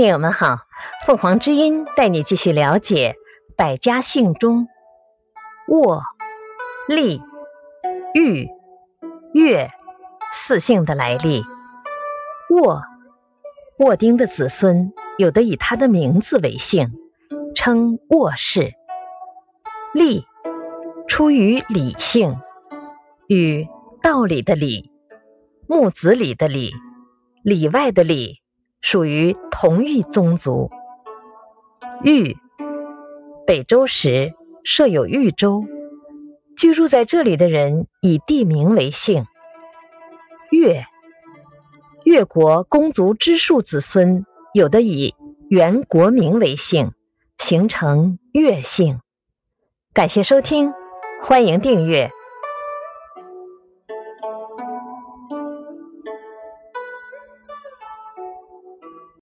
听友们好，凤凰之音带你继续了解百家姓中沃、利、玉、月四姓的来历。沃，沃丁的子孙有的以他的名字为姓，称沃氏。利，出于李姓，与道理的理、木子李的李、里外的里。属于同一宗族。豫，北周时设有豫州，居住在这里的人以地名为姓。越，越国公族之庶子孙有的以原国名为姓，形成越姓。感谢收听，欢迎订阅。